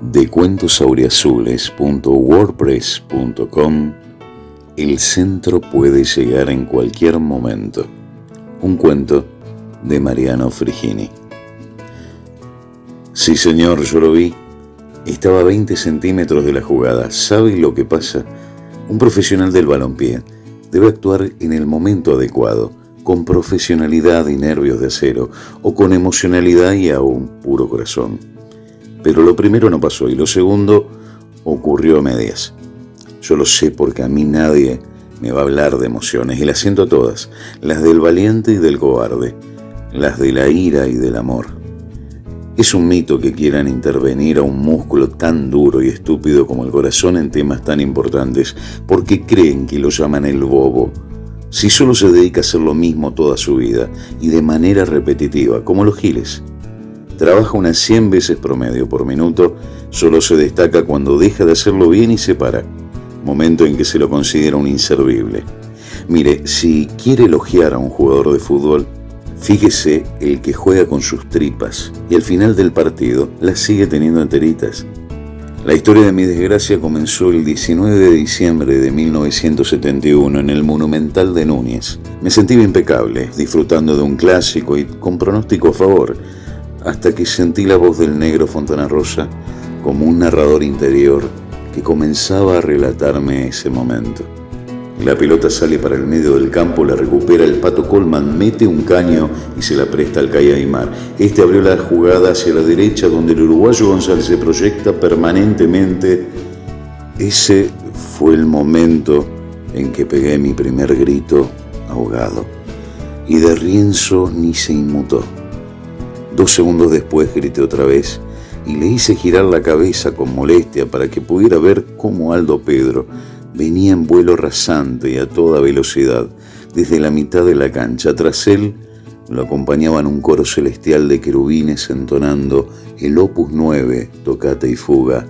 de cuentosauriazules.wordpress.com El centro puede llegar en cualquier momento. Un cuento de Mariano Frigini. Sí, señor, yo lo vi. Estaba a 20 centímetros de la jugada. ¿Sabe lo que pasa? Un profesional del balompié debe actuar en el momento adecuado, con profesionalidad y nervios de acero, o con emocionalidad y aún puro corazón. Pero lo primero no pasó y lo segundo ocurrió a medias. Yo lo sé porque a mí nadie me va a hablar de emociones y las siento todas, las del valiente y del cobarde, las de la ira y del amor. Es un mito que quieran intervenir a un músculo tan duro y estúpido como el corazón en temas tan importantes, porque creen que lo llaman el bobo. Si solo se dedica a hacer lo mismo toda su vida y de manera repetitiva, como los giles trabaja unas 100 veces promedio por minuto, solo se destaca cuando deja de hacerlo bien y se para, momento en que se lo considera un inservible. Mire, si quiere elogiar a un jugador de fútbol, fíjese el que juega con sus tripas y al final del partido las sigue teniendo enteritas. La historia de mi desgracia comenzó el 19 de diciembre de 1971 en el Monumental de Núñez. Me sentí impecable, disfrutando de un clásico y con pronóstico a favor hasta que sentí la voz del negro Fontana Rosa como un narrador interior que comenzaba a relatarme ese momento. La pelota sale para el medio del campo, la recupera el pato Colman, mete un caño y se la presta al Calle Aymar. Este abrió la jugada hacia la derecha donde el uruguayo González se proyecta permanentemente. Ese fue el momento en que pegué mi primer grito ahogado. Y de Rienzo ni se inmutó. Dos segundos después grité otra vez y le hice girar la cabeza con molestia para que pudiera ver cómo Aldo Pedro venía en vuelo rasante y a toda velocidad desde la mitad de la cancha. Tras él lo acompañaban un coro celestial de querubines entonando el opus 9, tocata y fuga,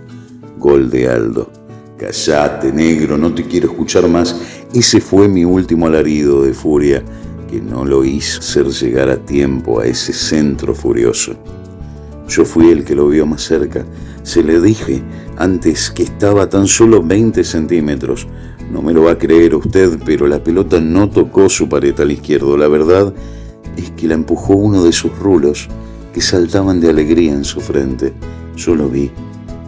gol de Aldo. Callate, negro, no te quiero escuchar más. Ese fue mi último alarido de furia que no lo hizo hacer llegar a tiempo a ese centro furioso. Yo fui el que lo vio más cerca. Se le dije antes que estaba tan solo 20 centímetros. No me lo va a creer usted, pero la pelota no tocó su pared al izquierdo. La verdad es que la empujó uno de sus rulos que saltaban de alegría en su frente. Yo lo vi,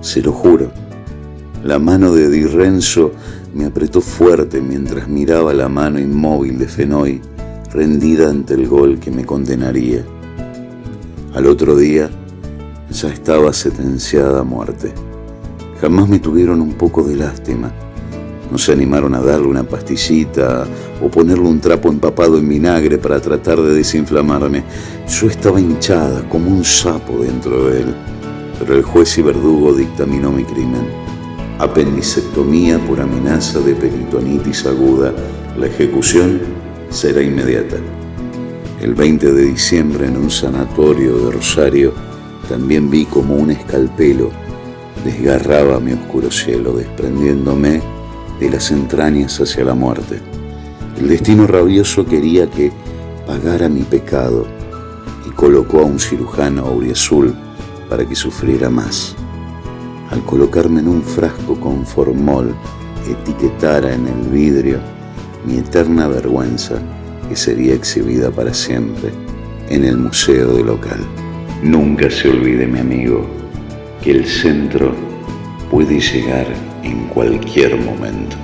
se lo juro. La mano de Di Renzo me apretó fuerte mientras miraba la mano inmóvil de Fenoy rendida ante el gol que me condenaría. Al otro día ya estaba sentenciada a muerte. Jamás me tuvieron un poco de lástima. No se animaron a darle una pastillita o ponerle un trapo empapado en vinagre para tratar de desinflamarme. Yo estaba hinchada como un sapo dentro de él, pero el juez y verdugo dictaminó mi crimen. Apendicectomía por amenaza de peritonitis aguda. La ejecución será inmediata. El 20 de diciembre en un sanatorio de Rosario también vi como un escalpelo desgarraba mi oscuro cielo, desprendiéndome de las entrañas hacia la muerte. El destino rabioso quería que pagara mi pecado y colocó a un cirujano auriazul para que sufriera más. Al colocarme en un frasco con formol, etiquetara en el vidrio mi eterna vergüenza que sería exhibida para siempre en el museo de local. Nunca se olvide, mi amigo, que el centro puede llegar en cualquier momento.